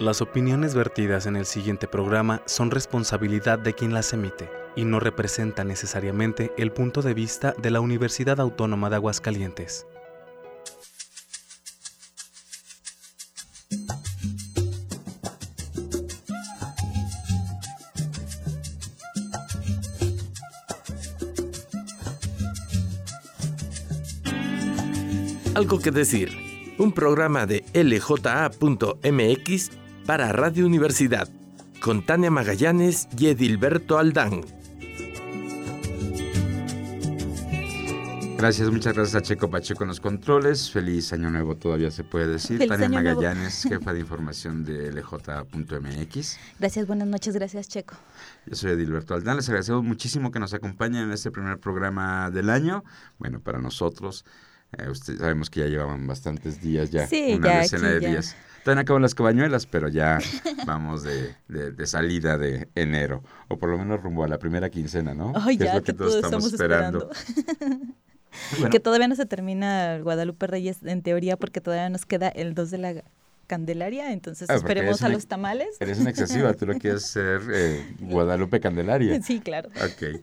Las opiniones vertidas en el siguiente programa son responsabilidad de quien las emite y no representan necesariamente el punto de vista de la Universidad Autónoma de Aguascalientes. Algo que decir. Un programa de lja.mx para Radio Universidad, con Tania Magallanes y Edilberto Aldán. Gracias, muchas gracias a Checo Pacheco en los controles. Feliz año nuevo todavía se puede decir. Tania Magallanes, jefa de información de lj.mx. Gracias, buenas noches, gracias Checo. Yo soy Edilberto Aldán, les agradecemos muchísimo que nos acompañen en este primer programa del año. Bueno, para nosotros, eh, usted, sabemos que ya llevaban bastantes días ya, sí, una ya decena de ya. días. No acaban las cabañuelas, pero ya vamos de, de, de, salida de enero, o por lo menos rumbo a la primera quincena, ¿no? Ay, que ya, es lo que, que todos estamos, estamos esperando. esperando. Bueno. Que todavía no se termina el Guadalupe Reyes en teoría porque todavía nos queda el 2 de la Candelaria, entonces Ah, esperemos a los tamales. Eres una excesiva, tú lo quieres ser eh, Guadalupe Candelaria. Sí, claro. Ok.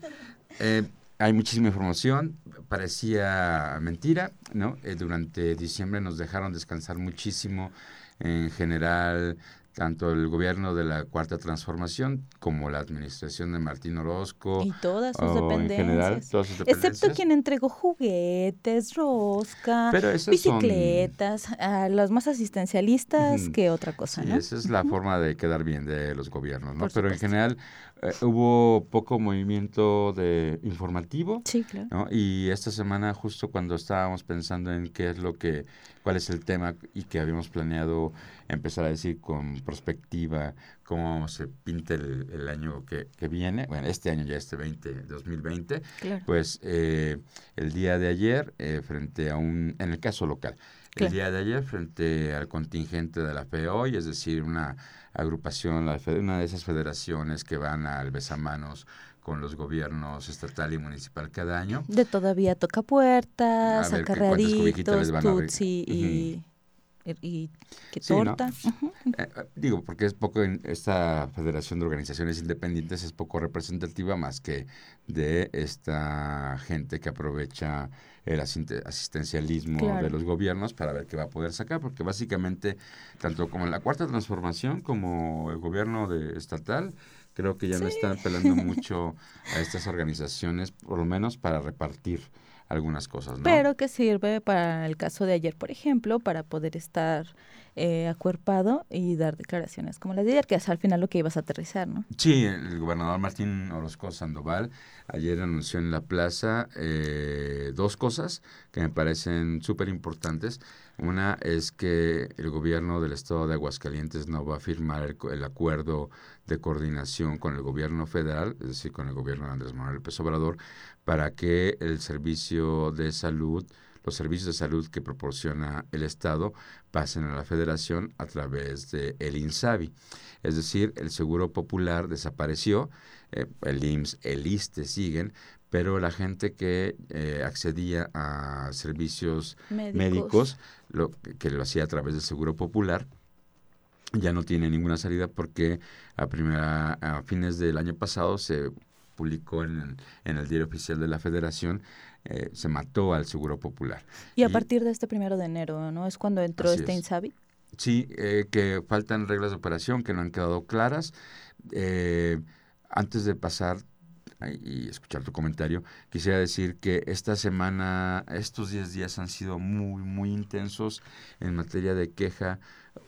Eh, hay muchísima información, parecía mentira, ¿no? Eh, durante diciembre nos dejaron descansar muchísimo en general tanto el gobierno de la Cuarta Transformación como la administración de Martín Orozco. Y todas sus o en dependencias. general, todas sus Excepto dependencias. quien entregó juguetes, rosca, esas son- bicicletas, a los más asistencialistas Ujú. que otra cosa, Sí, ¿no? esa es la forma de quedar bien de los gobiernos, ¿no? Por Pero en general eh, hubo poco movimiento de informativo. Sí, claro. ¿no? Y esta semana, justo cuando estábamos pensando en qué es lo que, cuál es el tema y que habíamos planeado empezar a decir con perspectiva cómo se pinta el, el año que, que viene, bueno, este año ya este 20, 2020, Claro. pues eh, el día de ayer, eh, frente a un, en el caso local, Claro. el día de ayer frente al contingente de la FEOY, es decir, una agrupación, la fe- una de esas federaciones que van al besamanos con los gobiernos estatal y municipal cada año. De todavía toca puertas, acarreaditos, tutsi y, y, y que Sí, ¿no? torta. Ujú. Eh, eh, digo, porque es poco, en esta Federación de Organizaciones Independientes es poco representativa más que de esta gente que aprovecha el asistencialismo Claro. de los gobiernos para ver qué va a poder sacar, porque básicamente, tanto como en la Cuarta Transformación como el gobierno de estatal, creo que ya no están apelando mucho a estas organizaciones, por lo menos para repartir algunas cosas, ¿no? Pero que sirve para el caso de ayer, por ejemplo, para poder estar eh, acuerpado y dar declaraciones como las de ayer, que es al final lo que ibas a aterrizar, ¿no? Sí, el gobernador Martín Orozco Sandoval ayer anunció en la plaza eh, dos cosas que me parecen súper importantes. Una es que el gobierno del estado de Aguascalientes no va a firmar el, el acuerdo de coordinación con el gobierno federal, es decir, con el gobierno de Andrés Manuel López Obrador, para que el servicio de salud, los servicios de salud que proporciona el estado, pasen a la federación a través de el INSABI. Es decir, el Seguro Popular desapareció, eh, el IMSS, el ISTE siguen, pero la gente que eh, accedía a servicios médicos, lo, que, que lo hacía a través del Seguro Popular, ya no tiene ninguna salida porque a, primera, a fines del año pasado se publicó en, en el diario oficial de la Federación, eh, se mató al Seguro Popular. Y a partir de este primero de enero, ¿no? Es cuando entró este es. Insabi. Sí, eh, que faltan reglas de operación que no han quedado claras. Eh, antes de pasar y escuchar tu comentario, quisiera decir que esta semana, estos 10 días han sido muy, muy intensos en materia de queja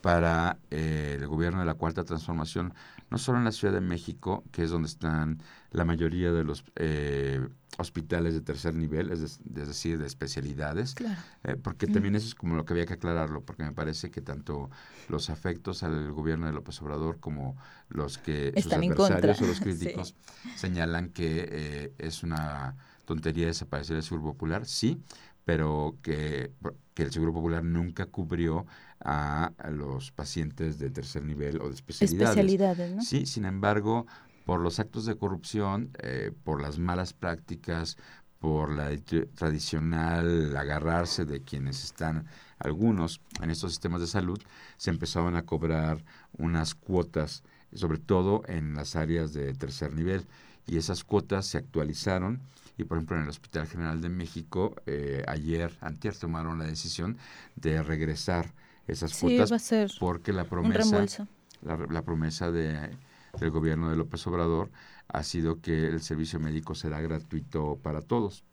para eh, el gobierno de la Cuarta Transformación, no solo en la Ciudad de México, que es donde están la mayoría de los eh, hospitales de tercer nivel, es, de- es decir, de especialidades, Claro. eh, porque también eso es como lo que había que aclararlo, porque me parece que tanto los afectos al gobierno de López Obrador como los que Están sus adversarios o los sí. críticos señalan que eh, es una tontería desaparecer el Seguro Popular, sí, pero que, que el Seguro Popular nunca cubrió a, a los pacientes de tercer nivel o de especialidades. Especialidades, ¿no? Sí, sin embargo, por los actos de corrupción, eh, por las malas prácticas, por la tradicional agarrarse de quienes están algunos en estos sistemas de salud, se empezaban a cobrar unas cuotas, sobre todo en las áreas de tercer nivel, y esas cuotas se actualizaron. Y por ejemplo en el Hospital General de México eh, ayer, antier tomaron la decisión de regresar esas cuotas porque la promesa, la, promesa de, del gobierno de López Obrador ha sido que el servicio médico será gratuito para todos.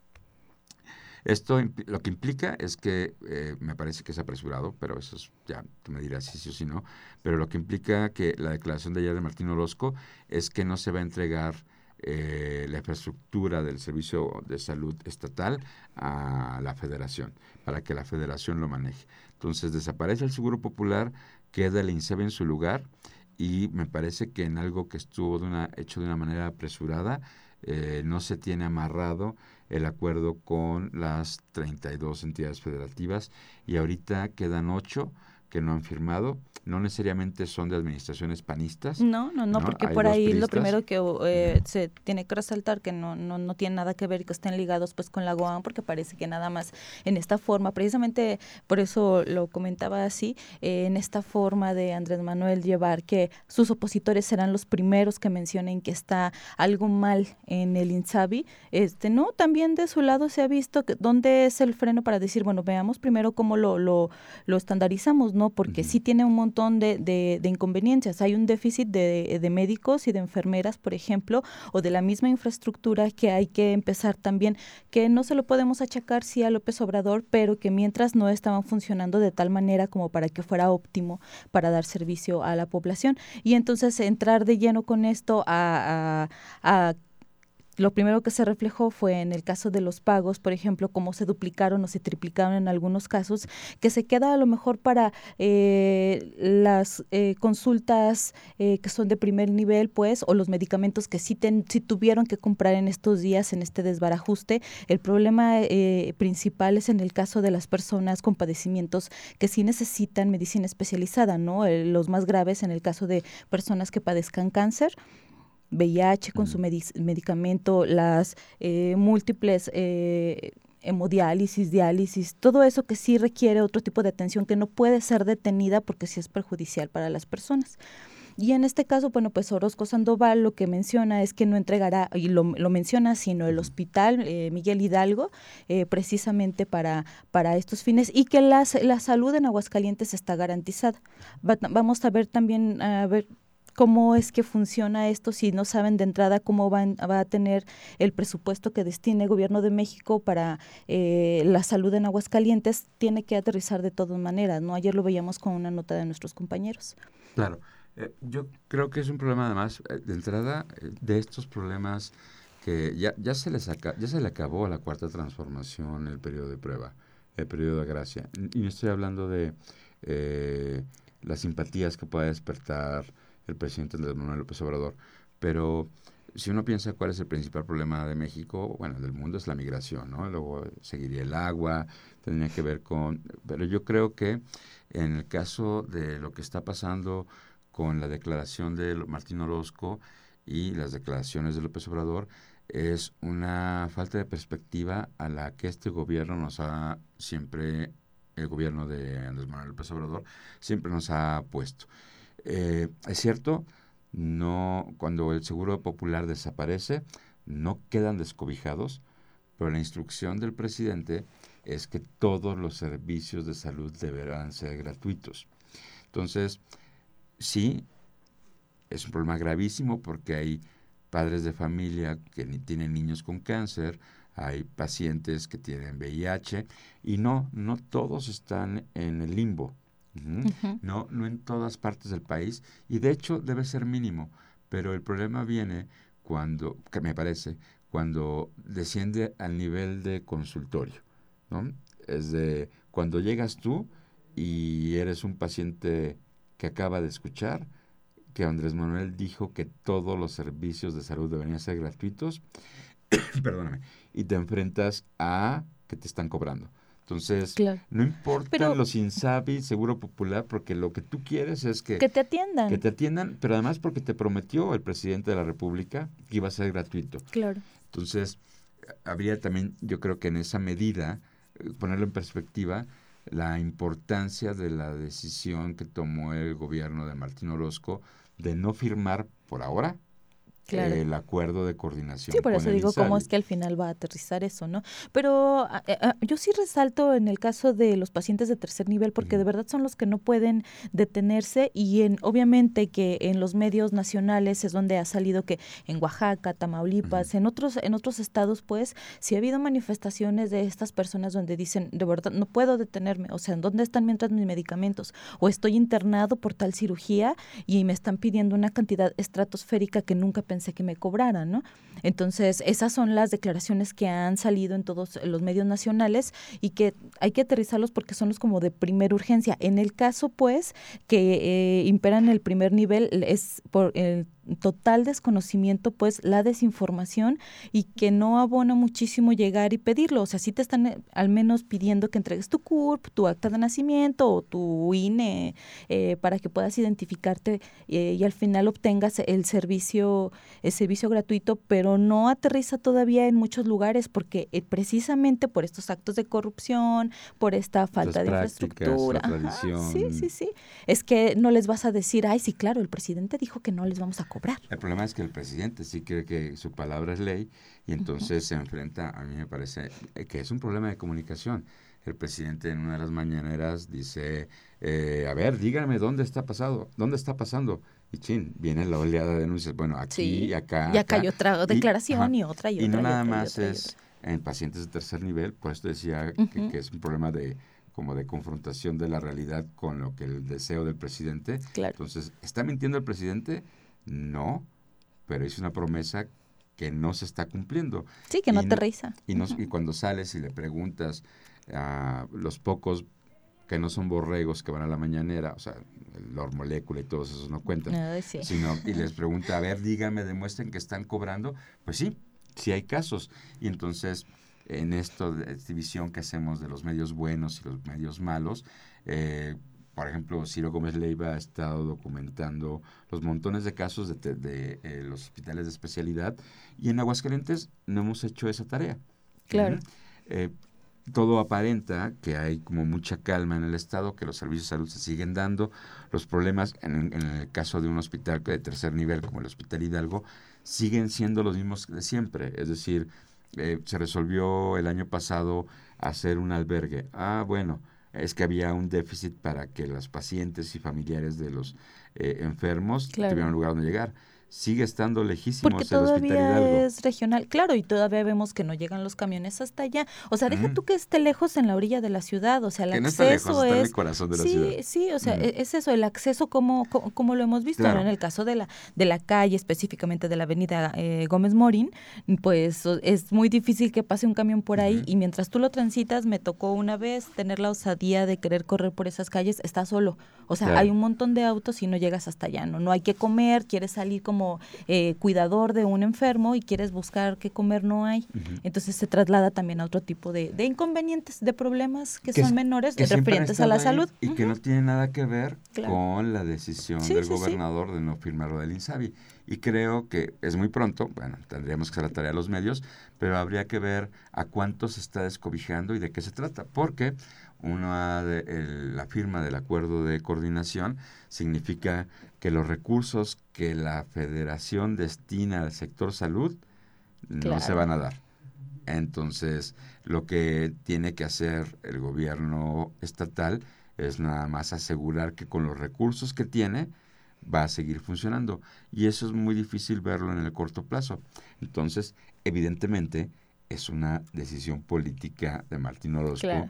Esto lo que implica es que eh, me parece que es apresurado, pero eso es, ya tú me dirás si sí o si no, pero lo que implica que la declaración de ayer de Martín Orozco es que no se va a entregar eh, la infraestructura del servicio de salud estatal a la federación, para que la federación lo maneje. Entonces desaparece el Seguro Popular, queda el INSEB en su lugar y me parece que en algo que estuvo de una, hecho de una manera apresurada, eh, no se tiene amarrado el acuerdo con las 32 entidades federativas y ahorita quedan ocho que no han firmado no necesariamente son de administraciones panistas. No, no, no, porque por ahí lo primero que eh, se tiene que resaltar que no, no, no tiene nada que ver y que estén ligados pues con la GOAN, porque parece que nada más en esta forma, precisamente por eso lo comentaba así, eh, en esta forma de Andrés Manuel llevar que sus opositores serán los primeros que mencionen que está algo mal en el INSABI, este, no, también de su lado se ha visto que, dónde es el freno para decir, bueno, veamos primero cómo lo, lo, lo estandarizamos, ¿no? Porque sí tiene un montón de, inconveniencias. Hay un déficit de, médicos y de enfermeras, por ejemplo, o de la misma infraestructura que hay que empezar también, que no se lo podemos achacar sí a López Obrador, pero que mientras no estaban funcionando de tal manera como para que fuera óptimo para dar servicio a la población. Y entonces entrar de lleno con esto a, a, a lo primero que se reflejó fue en el caso de los pagos, por ejemplo, cómo se duplicaron o se triplicaron en algunos casos, que se queda a lo mejor para eh, las eh, consultas eh, que son de primer nivel, pues, o los medicamentos que sí, tuvieron que comprar en estos días en este desbarajuste. El problema principal es en el caso de las personas con padecimientos que sí necesitan medicina especializada, ¿no? los más graves en el caso de personas que padezcan cáncer VIH con su medicamento, las eh, múltiples eh, hemodiálisis, diálisis, todo eso que sí requiere otro tipo de atención que no puede ser detenida porque sí es perjudicial para las personas. Y en este caso, bueno, pues Orozco Sandoval lo que menciona es que no entregará, y lo, menciona, sino el hospital eh, Miguel Hidalgo, eh, precisamente para, para estos fines, y que las, la salud en Aguascalientes está garantizada. vamos a ver también, a ver cómo es que funciona esto si no saben de entrada cómo va a tener el presupuesto que destine el gobierno de México para eh, la salud en Aguascalientes, tiene que aterrizar de todas maneras, ¿no? Ayer lo veíamos con una nota de nuestros compañeros. Claro, eh, yo creo que es un problema además, eh, de entrada, de estos problemas que ya, ya, se les ya se le acabó la cuarta transformación el periodo de prueba, el periodo de gracia. Y no estoy hablando de las simpatías que pueda despertar el presidente Andrés Manuel López Obrador. Pero si uno piensa cuál es el principal problema de México, bueno, del mundo es la migración, ¿no? Luego seguiría el agua, tendría que ver con... Pero yo creo que en el caso de lo que está pasando con la declaración de Martín Orozco y las declaraciones de López Obrador, es una falta de perspectiva a la que este gobierno nos ha siempre, el gobierno de Andrés Manuel López Obrador, siempre nos ha puesto. Eh, es cierto, no cuando el seguro popular desaparece, no quedan descobijados, pero la instrucción del presidente es que todos los servicios de salud deberán ser gratuitos. Entonces, sí, es un problema gravísimo porque hay padres de familia que tienen niños con cáncer, hay pacientes que tienen VIH y no, no todos están en el limbo. No, no en todas partes del país y de hecho debe ser mínimo, pero el problema viene cuando, que me parece, cuando desciende al nivel de consultorio, ¿no? Es de cuando llegas tú y eres un paciente que acaba de escuchar que Andrés Manuel dijo que todos los servicios de salud deberían ser gratuitos, perdóname, y te enfrentas a que te están cobrando. Entonces, no importa los INSABI, Seguro Popular, porque lo que tú quieres es que... Que te atiendan. Que te atiendan, pero además porque te prometió el presidente de la República que iba a ser gratuito. Claro. Entonces, habría también, yo creo que en esa medida, eh, ponerlo en perspectiva, la importancia de la decisión que tomó el gobierno de Martín Orozco de no firmar por ahora el acuerdo de coordinación. Sí, por eso digo cómo es que al final va a aterrizar eso, ¿no? Pero eh, eh, yo sí resalto en el caso de los pacientes de tercer nivel, porque de verdad son los que no pueden detenerse y en, obviamente que en los medios nacionales es donde ha salido que en Oaxaca, Tamaulipas, en otros en otros estados, pues sí ha habido manifestaciones de estas personas donde dicen, de verdad, no puedo detenerme, o sea, ¿dónde están mientras mis medicamentos? O estoy internado por tal cirugía y me están pidiendo una cantidad estratosférica que nunca pensé pensé que me cobraran, ¿no? Entonces, esas son las declaraciones que han salido en todos los medios nacionales y que hay que aterrizarlos porque son los como de primera urgencia. En el caso, pues, que eh, imperan el primer nivel es por el total desconocimiento, pues la desinformación y que no abona muchísimo llegar y pedirlo. O sea, si te están eh, al menos pidiendo que entregues tu CURP, tu acta de nacimiento o tu INE eh, para que puedas identificarte eh, y al final obtengas el servicio, el servicio gratuito, pero no aterriza todavía en muchos lugares porque precisamente por estos actos de corrupción, por esta falta de infraestructura. sí, sí, sí. Es que no les vas a decir, ay, sí, claro, el presidente dijo que no les vamos a el problema es que el presidente sí cree que su palabra es ley y entonces se enfrenta, a mí me parece eh, que es un problema de comunicación. El presidente en una de las mañaneras dice, eh, a ver, díganme dónde está pasado, dónde está pasando. Y chin, viene la oleada de denuncias. Bueno, aquí y acá. Y acá hay otra declaración y, otra y otra. Y no nada más es en pacientes de tercer nivel, pues decía que, es un problema de como de confrontación de la realidad con lo que el deseo del presidente. Entonces, ¿está mintiendo el presidente? No, pero es una promesa que no se está cumpliendo. Sí, que no te aterriza. Y, y cuando sales y le preguntas a los pocos que no son borregos que van a la mañanera, o sea, Lord Molécula y todos esos no cuentan, sino, y les pregunta, a ver, díganme, demuestren que están cobrando, pues sí, sí hay casos. Y entonces, en esto de división que hacemos de los medios buenos y los medios malos, eh, por ejemplo, Ciro Gómez Leiva ha estado documentando los montones de casos de, eh, los hospitales de especialidad y en Aguascalientes no hemos hecho esa tarea. Claro. Eh, todo aparenta que hay como mucha calma en el Estado, que los servicios de salud se siguen dando. Los problemas, en, el caso de un hospital de tercer nivel como el Hospital Hidalgo, siguen siendo los mismos de siempre. Es decir, eh, se resolvió el año pasado hacer un albergue. Ah, bueno, es que había un déficit para que los pacientes y familiares de los eh, enfermos tuvieran un lugar donde llegar sigue estando lejísimo Porque todavía es regional, claro, y todavía vemos que no llegan los camiones hasta allá. O sea, deja tú que esté lejos en la orilla de la ciudad, o sea, el acceso es está en el corazón de la sí, ciudad. Sí, o sea, e-, es eso, el acceso como, como, lo hemos visto, en el caso de la de la calle, específicamente de la avenida eh, Gómez Morín, pues es muy difícil que pase un camión por ahí. Y mientras tú lo transitas, me tocó una vez tener la osadía de querer correr por esas calles, está solo. O sea, hay un montón de autos y no llegas hasta allá, ¿no? No hay que comer, quieres salir como eh, cuidador de un enfermo y quieres buscar qué comer, no hay. Entonces se traslada también a otro tipo de, inconvenientes, de problemas que, son menores, referentes a la salud. Y que no tiene nada que ver con la decisión del gobernador de no firmar lo del INSABI. Y creo que es muy pronto, bueno, tendríamos que hacer la tarea a los medios, pero habría que ver a cuánto se está descobijando y de qué se trata. Porque una de, la firma del acuerdo de coordinación significa que los recursos que la federación destina al sector salud no se van a dar. Entonces, lo que tiene que hacer el gobierno estatal es nada más asegurar que con los recursos que tiene va a seguir funcionando. Y eso es muy difícil verlo en el corto plazo. Entonces, evidentemente, es una decisión política de Martín Orozco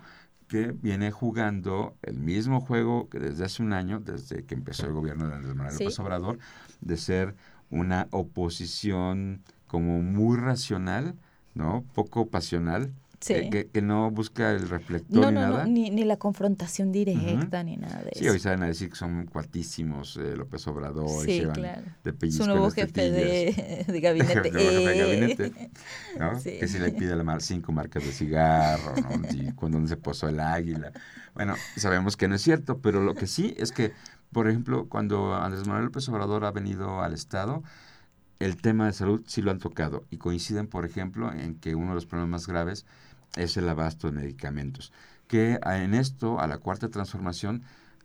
que viene jugando el mismo juego que desde hace un año, desde que empezó el gobierno de Andrés Manuel López Obrador, de ser una oposición como muy racional, ¿no? Poco pasional, que, que, no busca el reflector ni nada. ni, ni, la confrontación directa, ni nada de eso. Sí, hoy saben a decir que son cuatísimos eh, López Obrador y llevan claro. de pellizco Su nuevo jefe de, de, gabinete. de gabinete ¿no? Que si le pide la mar, cinco marcas de cigarro, ¿no? y cuando se posó el águila. Bueno, sabemos que no es cierto, pero lo que sí es que, por ejemplo, cuando Andrés Manuel López Obrador ha venido al Estado, el tema de salud sí lo han tocado y coinciden, por ejemplo, en que uno de los problemas más graves es el abasto de medicamentos, que en esto, a la cuarta transformación,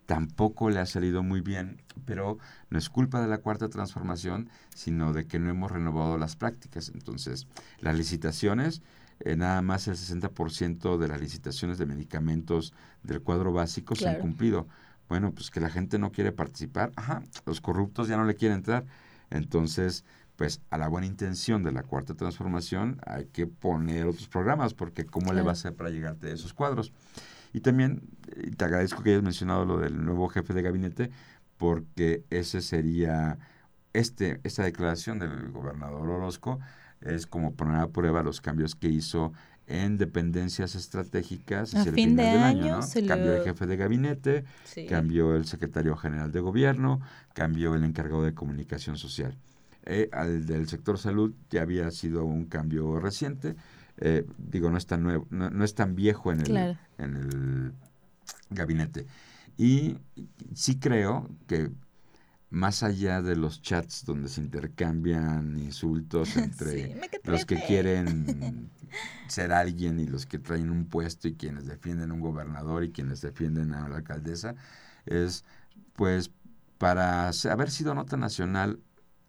tampoco le ha salido muy bien, pero no es culpa de la cuarta transformación, sino de que no hemos renovado las prácticas. Entonces, las licitaciones, eh, nada más el 60% de las licitaciones de medicamentos del cuadro básico se han cumplido. Bueno, pues que la gente no quiere participar, ajá, los corruptos ya no le quieren entrar. Entonces, pues a la buena intención de la cuarta transformación hay que poner otros programas, porque ¿cómo le va a hacer para llegarte a esos cuadros? Y también te agradezco que hayas mencionado lo del nuevo jefe de gabinete, porque ese sería, este, esta declaración del gobernador Orozco es como poner a prueba los cambios que hizo en dependencias estratégicas a fin de año, cambió el jefe de gabinete, cambió el secretario general de gobierno, cambió el encargado de comunicación social. Eh, al del sector salud ya había sido un cambio reciente, eh, digo, no es tan nuevo, no, es tan viejo en el, en el gabinete. Y sí creo que más allá de los chats donde se intercambian insultos entre los que quieren ser alguien y los que traen un puesto y quienes defienden a un gobernador y quienes defienden a la alcaldesa, es pues para haber sido nota nacional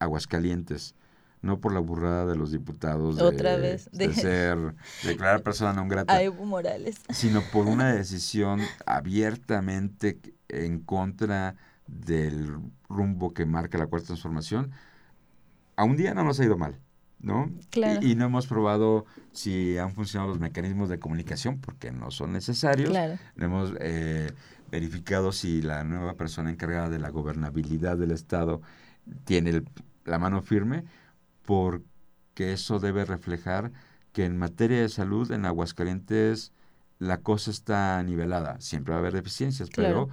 Aguascalientes no por la burrada de los diputados de, Otra vez. de, ser, declarar persona no grata, a Evo Morales. sino por una decisión abiertamente en contra del rumbo que marca la cuarta transformación, a un día no nos ha ido mal, ¿no? Claro. Y, no hemos probado si han funcionado los mecanismos de comunicación, porque no son necesarios. Claro. No hemos eh, verificado si la nueva persona encargada de la gobernabilidad del Estado tiene la mano firme porque eso debe reflejar que en materia de salud en Aguascalientes la cosa está nivelada. Siempre va a haber deficiencias, pero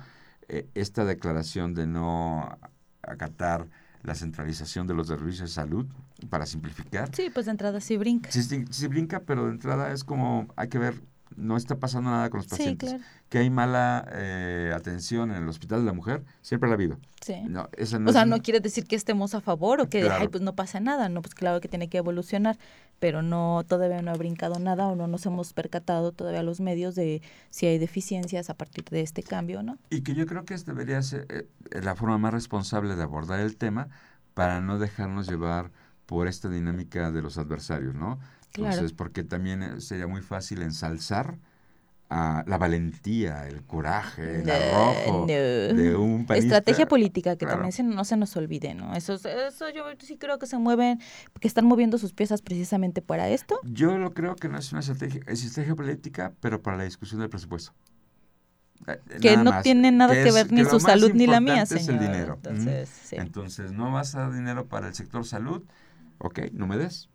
eh, esta declaración de no acatar la centralización de los servicios de salud para simplificar. Sí, pues de entrada sí brinca. Sí, sí, brinca, pero de entrada es como hay que ver no está pasando nada con los pacientes. Que hay mala eh, atención en el hospital de la mujer, siempre la ha habido. Sí. No, o sea, no quiere decir que estemos a favor o que pues no pasa nada, no, pues claro que tiene que evolucionar, pero no todavía no ha brincado nada o no nos hemos percatado todavía los medios de si hay deficiencias a partir de este cambio, ¿no? Y que yo creo que debería ser eh, la forma más responsable de abordar el tema para no dejarnos llevar por esta dinámica de los adversarios, ¿no? Entonces, porque también eh, sería muy fácil ensalzar a la valentía, el coraje, el arrojo de un país. Estrategia política, que también no se nos olvide, ¿no? Eso, eso yo sí creo que se mueven, que están moviendo sus piezas precisamente para esto. Yo lo creo que no es una estrategia, es estrategia política, pero para la discusión del presupuesto. Eh, que no tiene nada que, ver ni su salud ni la mía, señor. Es el dinero. Entonces, Entonces, no vas a dar dinero para el sector salud, ok, no me des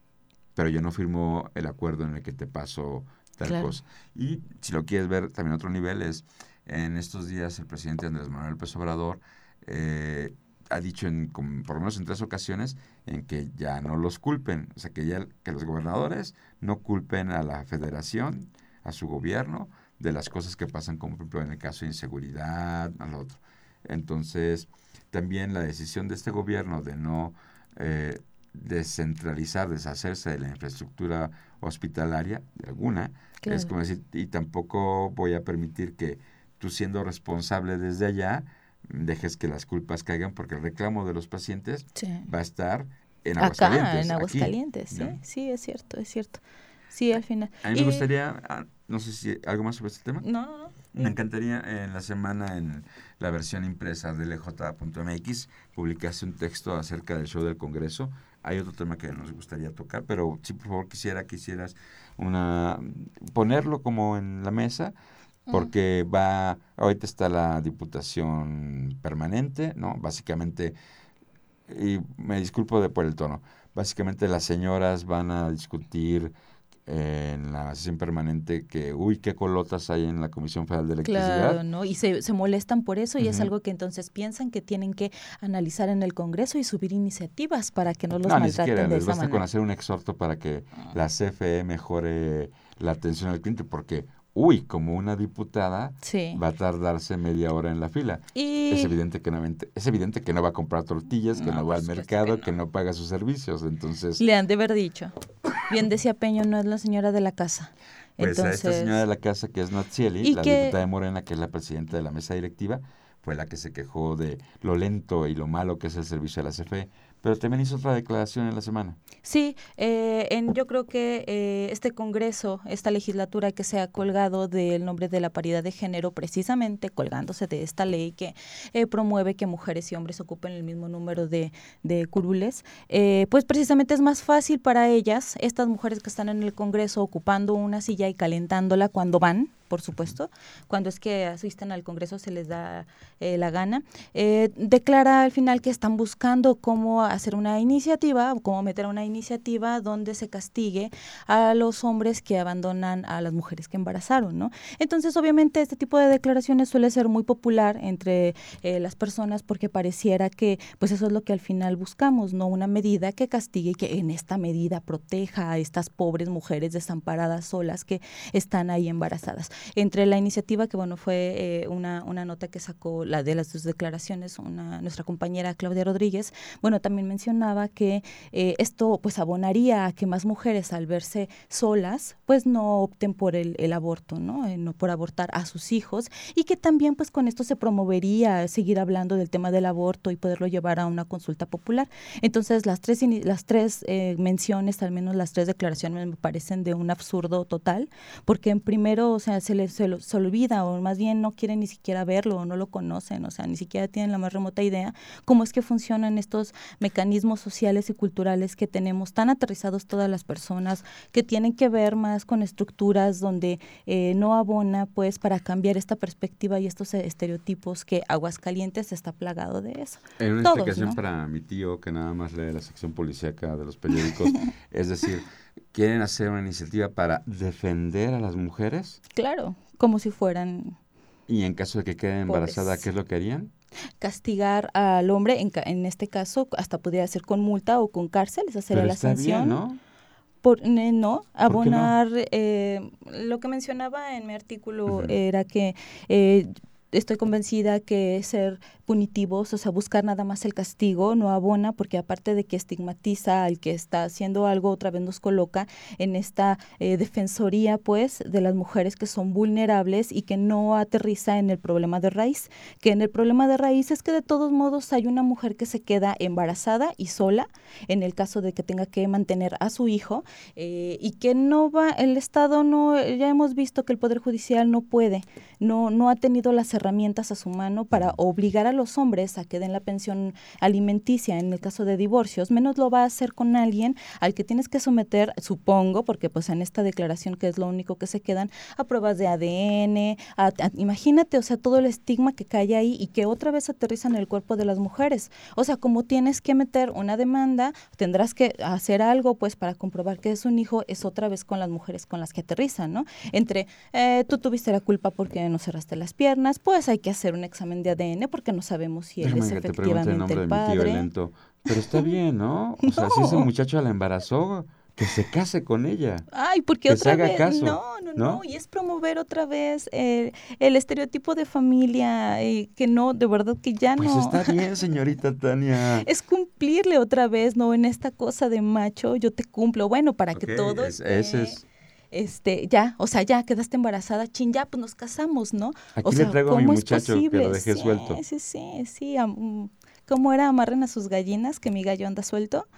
pero yo no firmo el acuerdo en el que te paso tal cosa. Y si lo quieres ver también a otro nivel es, en estos días el presidente Andrés Manuel López Obrador eh, ha dicho en, por lo menos en tres ocasiones en que ya no los culpen, o sea, que ya que los gobernadores no culpen a la federación, a su gobierno, de las cosas que pasan, como por ejemplo en el caso de inseguridad, al otro. Entonces, también la decisión de este gobierno de no eh, descentralizar, deshacerse de la infraestructura hospitalaria, de alguna, es como decir, y tampoco voy a permitir que tú siendo responsable desde allá, dejes que las culpas caigan porque el reclamo de los pacientes va a estar en Aguascalientes. Acá, en Aguascalientes, sí, sí, es cierto, es cierto. Sí, al final. A mí me gustaría, ah, no sé si algo más sobre este tema. No, no, no. Me encantaría en la semana en la versión impresa de LJ.mx publicase un texto acerca del show del Congreso hay otro tema que nos gustaría tocar, pero sí, por favor, quisiera que hicieras una, ponerlo como en la mesa, porque va, ahorita está la diputación permanente, ¿no? Básicamente, y me disculpo de por el tono, básicamente las señoras van a discutir en la sesión permanente que, uy, qué colotas hay en la Comisión Federal de Electricidad. Claro, ¿no? Y se, se molestan por eso y es algo que entonces piensan que tienen que analizar en el Congreso y subir iniciativas para que no los maltraten de les esa basta con hacer un exhorto para que la CFE mejore la atención al cliente, porque uy, como una diputada va a tardarse media hora en la fila. Es, evidente que no, es evidente que no va a comprar tortillas, que no, va al mercado, que no. paga sus servicios. Entonces. Le han de haber dicho. Bien decía Peño, no es la señora de la casa. Pues a esta señora de la casa, que es Natsieli, la diputada de Morena, que es la presidenta de la mesa directiva, fue la que se quejó de lo lento y lo malo que es el servicio de la CFE. Pero también hizo otra declaración en la semana. Sí, eh, en, yo creo que eh, este Congreso, esta legislatura que se ha colgado del nombre de la paridad de género, precisamente colgándose de esta ley que eh, promueve que mujeres y hombres ocupen el mismo número de, de curules, pues precisamente es más fácil para ellas, estas mujeres que están en el Congreso ocupando una silla y calentándola cuando van, por supuesto, cuando es que asisten al Congreso se les da eh, la gana, eh, declara al final que están buscando cómo hacer una iniciativa, cómo meter una iniciativa donde se castigue a los hombres que abandonan a las mujeres que embarazaron, ¿no? Entonces, obviamente, este tipo de declaraciones suele ser muy popular entre eh, las personas porque pareciera que, pues eso es lo que al final buscamos, ¿no? Una medida que castigue y que en esta medida proteja a estas pobres mujeres desamparadas solas que están ahí embarazadas. Entre la iniciativa, que bueno, fue eh, una, una nota que sacó la de las dos declaraciones, una, nuestra compañera Claudia Rodríguez, bueno, también mencionaba que eh, esto pues abonaría a que más mujeres al verse solas, pues no opten por el, el aborto, ¿no? Eh, no por abortar a sus hijos y que también pues con esto se promovería seguir hablando del tema del aborto y poderlo llevar a una consulta popular. Entonces las tres, las tres menciones, al menos las tres declaraciones me parecen de un absurdo total, porque en primero, o sea, se les se, se olvida o más bien no quieren ni siquiera verlo o no lo conocen, o sea, ni siquiera tienen la más remota idea cómo es que funcionan estos mecanismos sociales y culturales que tenemos tan aterrizados todas las personas, que tienen que ver más con estructuras donde eh, no abona pues para cambiar esta perspectiva y estos estereotipos que Aguascalientes está plagado de eso. En una explicación para mi tío que nada más lee la sección policíaca de los periódicos, es decir, quieren hacer una iniciativa para defender a las mujeres. Claro, como si fueran... Y en caso de que quede embarazada, ¿qué es lo que harían? Castigar al hombre, en, en este caso, hasta podría ser con multa o con cárcel, esa sería la sanción. ¿no? Por, no, abonar, Eh, lo que mencionaba en mi artículo era que eh, estoy convencida que ser punitivos, o sea, buscar nada más el castigo, no abona, porque aparte de que estigmatiza al que está haciendo algo, otra vez nos coloca en esta eh, defensoría, pues, de las mujeres que son vulnerables y que no aterriza en el problema de raíz, que en el problema de raíz es que de todos modos hay una mujer que se queda embarazada y sola, en el caso de que tenga que mantener a su hijo, eh, y que no va, el Estado no, ya hemos visto que el Poder Judicial no puede, no, no ha tenido las herramientas a su mano para obligar a los hombres a que den la pensión alimenticia en el caso de divorcios, menos lo va a hacer con alguien al que tienes que someter, supongo, porque pues en esta declaración que es lo único que se quedan, a pruebas de ADN, imagínate, o sea, todo el estigma que cae ahí y que otra vez aterriza en el cuerpo de las mujeres. O sea, como tienes que meter una demanda, tendrás que hacer algo pues para comprobar que es un hijo, es otra vez con las mujeres con las que aterrizan, ¿no? Entre eh, tú tuviste la culpa porque no cerraste las piernas, pues hay que hacer un examen de ADN porque no sabemos si él es efectivamente el, padre. Pero está bien, ¿no? O sea, si ese muchacho la embarazó, que se case con ella. Ay, porque otra vez, no, no, no, y es promover otra vez el, estereotipo de familia, y que no, de verdad que ya pues no. Pues está bien, señorita Tania. es cumplirle otra vez, ¿no? En esta cosa de macho, yo te cumplo, bueno, para que todos... ese es este, ya, o sea, ya quedaste embarazada, chin, ya, pues nos casamos, ¿no? Aquí o sea, le traigo a mi muchacho que lo dejé suelto. Sí, sí, sí, mm, ¿cómo era? Amarren a sus gallinas, que mi gallo anda suelto.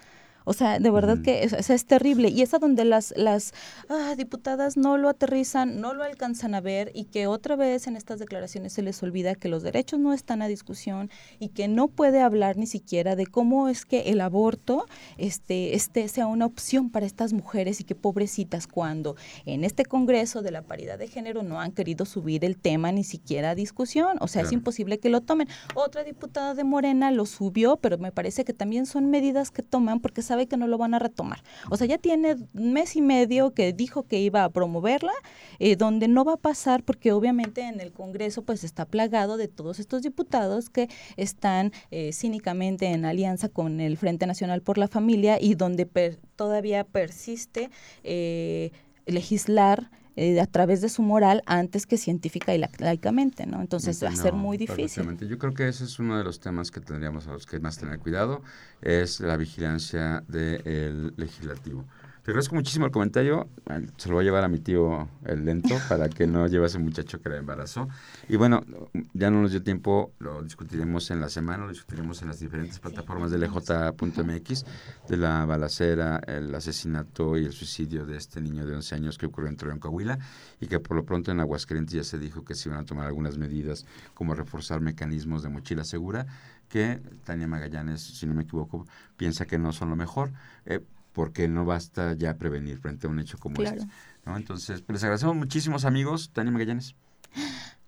O sea, de verdad que es, es, terrible. Y es a donde las, las ah, diputadas no lo aterrizan, no lo alcanzan a ver y que otra vez en estas declaraciones se les olvida que los derechos no están a discusión y que no puede hablar ni siquiera de cómo es que el aborto este, este sea una opción para estas mujeres y que pobrecitas cuando en este Congreso de la paridad de género no han querido subir el tema ni siquiera a discusión. O sea, es imposible que lo tomen. Otra diputada de Morena lo subió, pero me parece que también son medidas que toman porque sabe que no lo van a retomar. O sea, ya tiene mes y medio que dijo que iba a promoverla, eh, donde no va a pasar porque obviamente en el Congreso pues está plagado de todos estos diputados que están eh, cínicamente en alianza con el Frente Nacional por la Familia y donde todavía persiste eh, legislar eh, a través de su moral antes que científica y laicamente, ¿no? Entonces va a ser muy difícil. Yo creo que ese es uno de los temas que tendríamos a los que más tener cuidado, es la vigilancia del legislativo. Te agradezco muchísimo el comentario. Se lo voy a llevar a mi tío el lento para que no lleve a ese muchacho que era embarazo. Y bueno, ya no nos dio tiempo, lo discutiremos en la semana, lo discutiremos en las diferentes plataformas de LJ.mx, de la balacera, el asesinato y el suicidio de este niño de 11 años que ocurrió en Torreón, Coahuila, y que por lo pronto en Aguascalientes ya se dijo que se iban a tomar algunas medidas como reforzar mecanismos de mochila segura que Tania Magallanes, si no me equivoco, piensa que no son lo mejor. Eh, porque no basta ya prevenir frente a un hecho como este. ¿no? Entonces, pues les agradecemos muchísimos amigos. Tania Magallanes.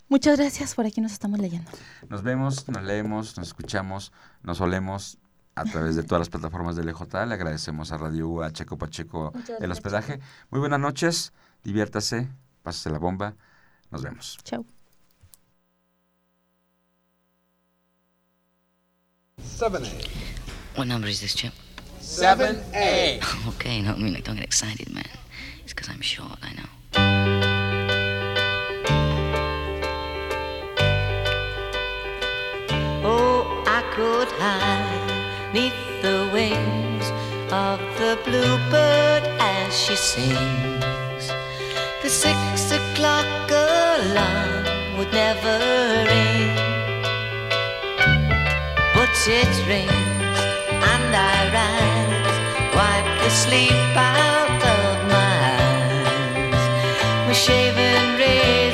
Muchas gracias, por aquí nos estamos leyendo. Nos vemos, nos leemos, nos escuchamos, nos olemos a través de todas las plataformas del EJ. Le agradecemos a Radio U, a Checo Pacheco el hospedaje. Muy buenas noches, diviértase, pásese la bomba. Nos vemos. Chao. What number is this, 7A. Okay, no, I mean, like, don't get excited, man. It's because I'm short, I know. Oh, I could hide neath the wings of the bluebird as she sings. The six o'clock alarm would never ring, but it rings and I rise, wipe the sleep out of my eyes. My shaven razor's